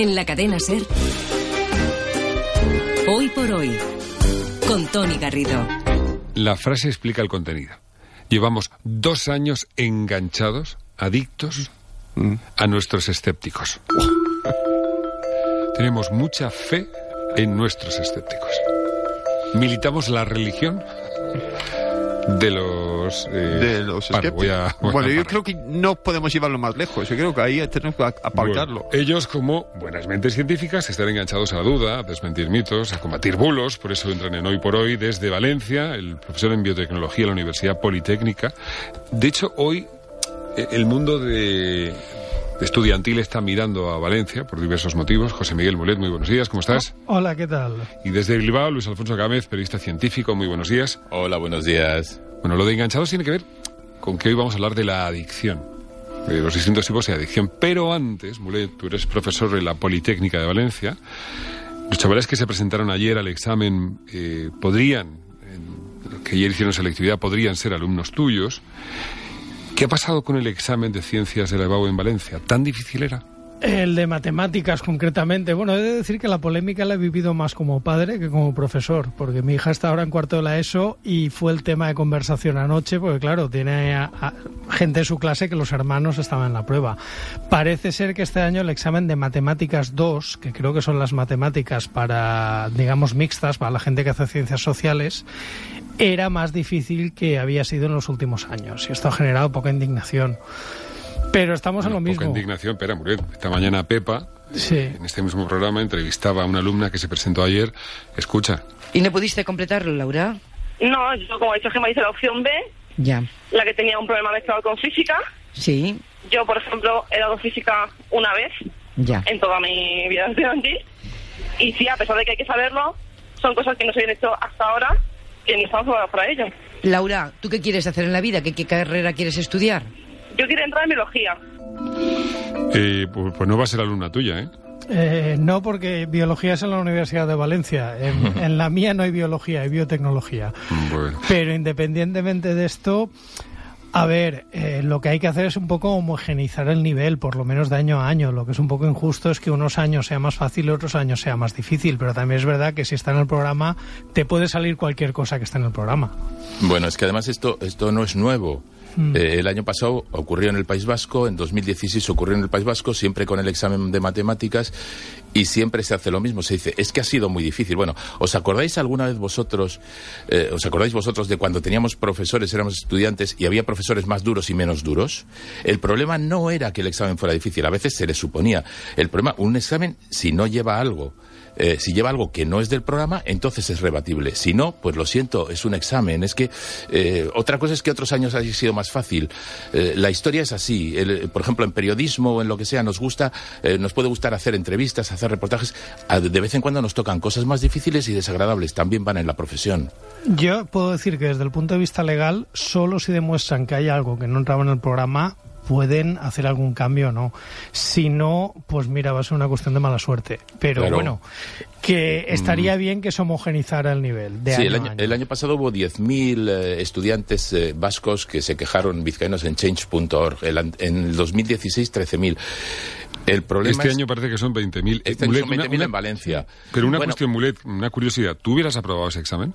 En la cadena Ser. Hoy por hoy. Con Tony Garrido. La frase explica el contenido. Llevamos dos años enganchados, adictos a nuestros escépticos. Tenemos mucha fe en nuestros escépticos. Militamos la religión de los... eh, de los bueno, escépticos. voy a- voy a bueno, yo creo que no podemos llevarlo más lejos. Yo creo que ahí tenemos que aparcarlo. Bueno, ellos, como buenas mentes científicas, están enganchados a la duda, a desmentir mitos, a combatir bulos, por eso entran en Hoy por Hoy desde Valencia, el profesor en biotecnología de la Universidad Politécnica. De hecho, hoy eh, el mundo de estudiantil está mirando a Valencia por diversos motivos. José Miguel Mulet, muy buenos días, ¿cómo estás? Hola, ¿qué tal? Y desde Bilbao, Luis Alfonso Gámez, periodista científico, muy buenos días. Hola, buenos días. Bueno, lo de enganchados tiene que ver con que hoy vamos a hablar de la adicción, de los distintos tipos de adicción. Pero antes, Mulet, tú eres profesor en la Politécnica de Valencia. Los chavales que se presentaron ayer al examen eh, podrían, que ayer hicieron selectividad, podrían ser alumnos tuyos. ¿Qué ha pasado con el examen de ciencias de la EBAU en Valencia? ¿Tan difícil era? El de matemáticas, concretamente. Bueno, he de decir que la polémica la he vivido más como padre que como profesor, porque mi hija está ahora en cuarto de la ESO y fue el tema de conversación anoche, porque claro, tiene gente en su clase que los hermanos estaban en la prueba. Parece ser que este año el examen de matemáticas 2, que creo que son las matemáticas para, digamos, mixtas, para la gente que hace ciencias sociales, era más difícil que había sido en los últimos años. Y esto ha generado poca indignación. Pero estamos en lo Poca mismo. indignación, espera, Mulet. Esta mañana Pepa, Sí. en este mismo programa, entrevistaba a una alumna que se presentó ayer. Escucha. ¿Y no pudiste completarlo, Laura? No, yo como he dicho me hice la opción B, Ya. la que tenía un problema mezclado con física. Sí, Yo, por ejemplo, he dado física una vez ya. en toda mi vida estudiantil. Y sí, a pesar de que hay que saberlo, son cosas que no se habían hecho hasta ahora, que ni estamos preparados para ello. Laura, ¿tú qué quieres hacer en la vida? ¿Qué, qué carrera quieres estudiar? Yo quiero entrar en biología. Eh, pues, pues no va a ser alumna tuya, ¿eh? Eh, no, porque biología es en la Universidad de Valencia. En, en la mía no hay biología, hay biotecnología. Bueno. Pero independientemente de esto, a ver, eh, lo que hay que hacer es un poco homogeneizar el nivel, por lo menos de año a año. Lo que es un poco injusto es que unos años sea más fácil y otros años sea más difícil. Pero también es verdad que si está en el programa, te puede salir cualquier cosa que está en el programa. Bueno, es que además esto, esto no es nuevo. Eh, el año pasado ocurrió en el País Vasco, en 2016 ocurrió en el País Vasco, siempre con el examen de matemáticas, y siempre se hace lo mismo. Se dice, es que ha sido muy difícil. Bueno, ¿os acordáis alguna vez vosotros, eh, os acordáis vosotros de cuando teníamos profesores, éramos estudiantes, y había profesores más duros y menos duros? El problema no era que el examen fuera difícil, a veces se le suponía. El problema, un examen, si no lleva algo, eh, si lleva algo que no es del programa, entonces es rebatible. Si no, pues lo siento, es un examen. Es que eh, otra cosa es que otros años haya sido más fácil. Eh, la historia es así. Por ejemplo, en periodismo o en lo que sea, nos gusta, nos puede gustar hacer entrevistas, hacer reportajes. De vez en cuando nos tocan cosas más difíciles y desagradables. También van en la profesión. Yo puedo decir que desde el punto de vista legal, solo si demuestran que hay algo que no entraba en el programa, pueden hacer algún cambio o no. Si no, pues mira, va a ser una cuestión de mala suerte. Pero bueno, que estaría bien que se homogenizara el nivel de sí, año el a año, año. el año pasado hubo 10.000 eh, estudiantes eh, vascos que se quejaron vizcaínos en change.org. El an- En el 2016, 13.000. El problema Este es- año parece que son 20.000. Este año Mulet, son una- 20.000 una- en Valencia. Pero una Bueno, cuestión, Mulet, una curiosidad. ¿Tú hubieras aprobado ese examen?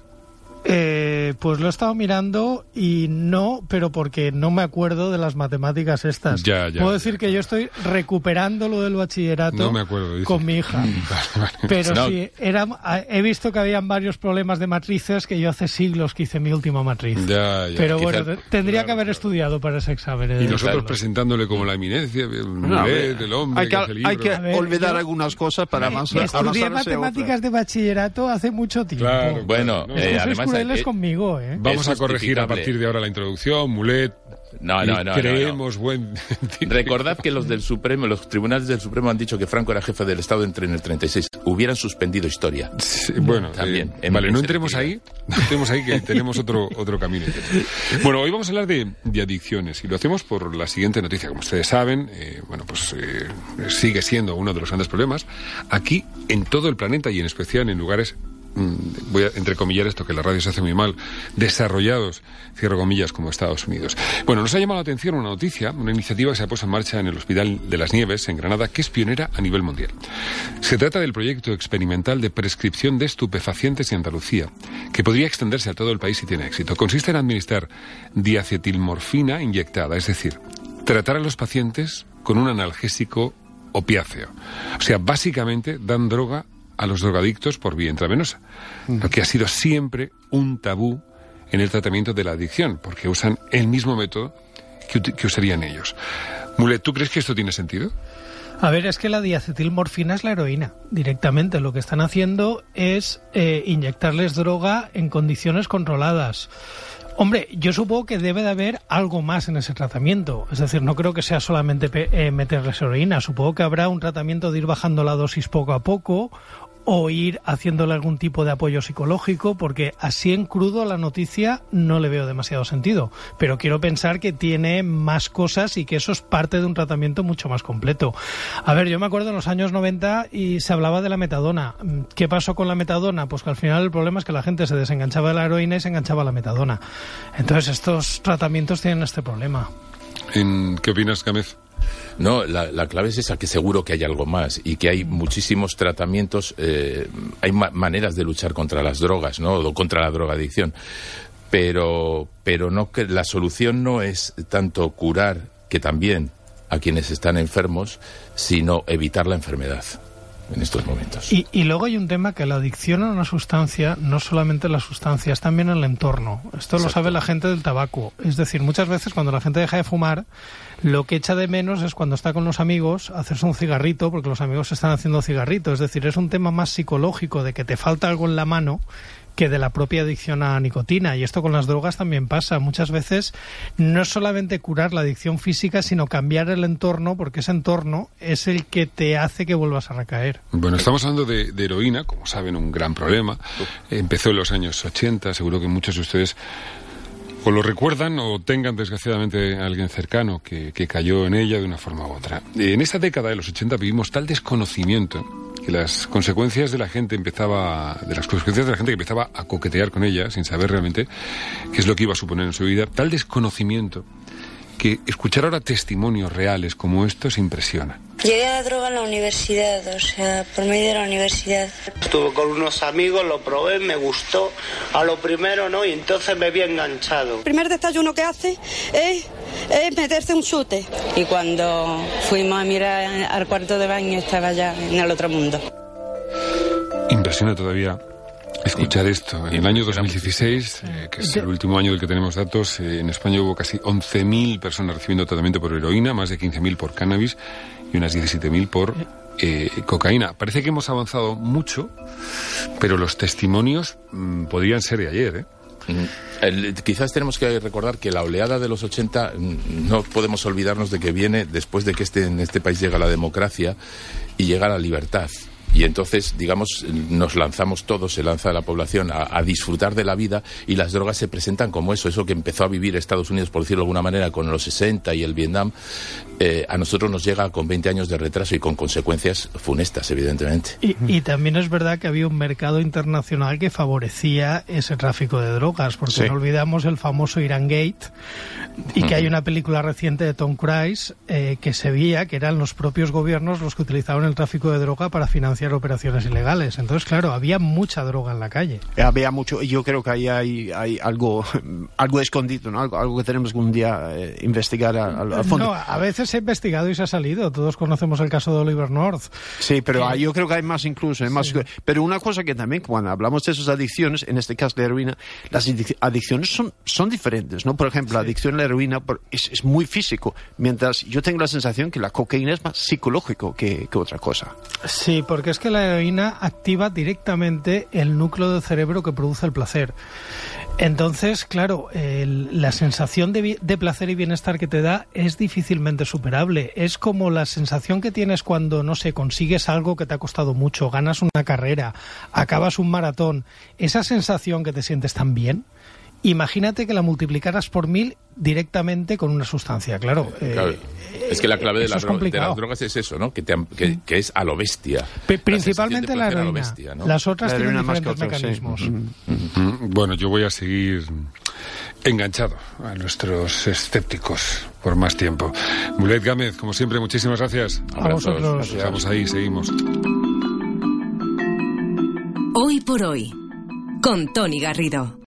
Eh, pues lo he estado mirando y no, pero porque no me acuerdo de las matemáticas estas. Ya, ya, Puedo ya, decir que yo estoy recuperando lo del bachillerato No me acuerdo, dice. con mi hija. Vale, vale. Pero No. sí, era, he visto que habían varios problemas de matrices que yo hace siglos que hice mi última matriz. Ya, ya. Pero quizá- bueno, te- tendría claro, que haber claro. estudiado para ese examen. de Y nosotros presentándole como la eminencia, el No, el hombre, hay que, hay que ver, olvidar yo- algunas cosas para avanzar. Estudié avanzar hacia matemáticas de bachillerato hace mucho tiempo. Claro. Bueno, No, eh, Sois además... crueles conmigo, ¿eh? Vamos a corregir a partir de ahora la introducción. Mulet, No, no, no, no, creemos buen... Recordad que los del Supremo, los tribunales del Supremo han dicho que Franco era jefe del Estado entre en el 36. Hubieran suspendido historia. Sí, bueno, También, eh, en- vale, no entremos ahí, no entremos ahí que tenemos otro, otro camino. Bueno, hoy vamos a hablar de, de adicciones y lo hacemos por la siguiente noticia. Como ustedes saben, eh, bueno, pues eh, sigue siendo uno de los grandes problemas aquí en todo el planeta y en especial en lugares voy a entrecomillar esto que la radio se hace muy mal, desarrollados, cierro comillas, como Estados Unidos. Bueno, nos ha llamado la atención una noticia, una iniciativa que se ha puesto en marcha en el Hospital de las Nieves, en Granada, que es pionera a nivel mundial. Se trata del proyecto experimental de prescripción de estupefacientes en Andalucía, que podría extenderse a todo el país si tiene éxito. Consiste en administrar diacetilmorfina inyectada, es decir, tratar a los pacientes con un analgésico opiáceo. O sea, básicamente dan droga a los drogadictos por vía intravenosa, lo que ha sido siempre un tabú en el tratamiento de la adicción, porque usan el mismo método que, usarían ellos. Mulet, ¿tú crees que esto tiene sentido? A ver, es que la diacetilmorfina es la heroína, directamente. Lo que están haciendo es eh, inyectarles droga en condiciones controladas. Hombre, yo supongo que debe de haber algo más en ese tratamiento. Es decir, no creo que sea solamente pe- eh, meterles heroína. Supongo que habrá un tratamiento de ir bajando la dosis poco a poco o ir haciéndole algún tipo de apoyo psicológico, porque así en crudo a la noticia no le veo demasiado sentido. Pero quiero pensar que tiene más cosas y que eso es parte de un tratamiento mucho más completo. A ver, yo me acuerdo en los años 90 y se hablaba de la metadona. ¿Qué pasó con la metadona? Pues que al final el problema es que la gente se desenganchaba de la heroína y se enganchaba a la metadona. Entonces estos tratamientos tienen este problema. ¿En ¿Qué opinas, Gámez? No, la, la clave es esa, que seguro que hay algo más y que hay muchísimos tratamientos, eh, hay ma- maneras de luchar contra las drogas, ¿no? O contra la drogadicción. Pero, pero no que la solución no es tanto curar, que también a quienes están enfermos, sino evitar la enfermedad en estos momentos. Y, y luego hay un tema que la adicción a una sustancia, no solamente la sustancia, es también el entorno. Esto lo sabe la gente del tabaco. Es decir, muchas veces cuando la gente deja de fumar, lo que echa de menos es cuando está con los amigos hacerse un cigarrito, porque los amigos están haciendo cigarrito. Es decir, es un tema más psicológico de que te falta algo en la mano que de la propia adicción a nicotina. Y esto con las drogas también pasa. Muchas veces no es solamente curar la adicción física, sino cambiar el entorno, porque ese entorno es el que te hace que vuelvas a recaer. Bueno, estamos hablando de, heroína, como saben, un gran problema. Empezó en los años 80, seguro que muchos de ustedes o lo recuerdan o tengan desgraciadamente alguien cercano que, que cayó en ella de una forma u otra. En esa década de los 80 vivimos tal desconocimiento que las consecuencias de la gente empezaba, de las consecuencias de la gente que empezaba a coquetear con ella sin saber realmente qué es lo que iba a suponer en su vida, tal desconocimiento que escuchar ahora testimonios reales como estos impresiona. Llegué a la droga en la universidad, o sea, por medio de la universidad. Estuve con unos amigos, lo probé, me gustó. A lo primero no, y entonces me vi enganchado. El primer desayuno que hace es, es meterse un chute. Y cuando fuimos a mirar al cuarto de baño estaba ya en el otro mundo. Impresiona todavía escuchar esto. En el año 2016, eh, que es el último año del que tenemos datos, eh, en España hubo casi 11.000 personas recibiendo tratamiento por heroína, más de 15.000 por cannabis y unas 17.000 por eh, cocaína. Parece que hemos avanzado mucho, pero los testimonios mm, podrían ser de ayer, ¿eh? Mm, el- quizás tenemos que recordar que la oleada de los 80 mm, no podemos olvidarnos de que viene después de que este, en este país llega la democracia y llega la libertad. Y entonces, digamos, nos lanzamos todos, se lanza la población a, disfrutar de la vida y las drogas se presentan como eso, eso que empezó a vivir Estados Unidos, por decirlo de alguna manera, con los 60 y el Vietnam, eh, a nosotros nos llega con 20 años de retraso y con consecuencias funestas, evidentemente. Y, y también es verdad que había un mercado internacional que favorecía ese tráfico de drogas, porque Sí. no olvidamos el famoso Iran Gate y que hay una película reciente de Tom Cruise eh, que se veía que eran los propios gobiernos los que utilizaban el tráfico de droga para financiar operaciones ilegales. Entonces, claro, había mucha droga en la calle. Había mucho, y yo creo que ahí hay, hay algo, algo escondido, ¿no? Algo, algo que tenemos que un día eh, investigar al, al- al fondo. No, a veces se ha investigado y se ha salido. Todos conocemos el caso de Oliver North. Sí, pero hay- yo creo que hay más incluso. hay más- Pero una cosa que también, cuando hablamos de esas adicciones, en este caso de heroína, las adic- adicciones son, son diferentes, ¿no? Por ejemplo, la adicción a la heroína es, es muy físico, mientras yo tengo la sensación que la cocaína es más psicológico que, que otra cosa. Sí, porque es que la heroína activa directamente el núcleo del cerebro que produce el placer. Entonces, claro, el- la sensación de, de placer y bienestar que te da es difícilmente Es como la sensación que tienes cuando, no sé, consigues algo que te ha costado mucho, ganas una carrera, acabas un maratón. Esa sensación que te sientes tan bien, imagínate que la multiplicaras por mil directamente con una sustancia, claro. eh, Claro. es que la clave de, las de drogas es eso, ¿no? Que, te han- que, que es a lo bestia. La Principalmente la placer a lo heroína. bestia, ¿no? Las otras La tienen diferentes sí. mecanismos. Mm, Bueno, yo voy a seguir enganchado a nuestros escépticos por más tiempo. Mulet Gámez, como siempre, muchísimas gracias. A vosotros. Estamos ahí, seguimos. Hoy por hoy, con Tony Garrido.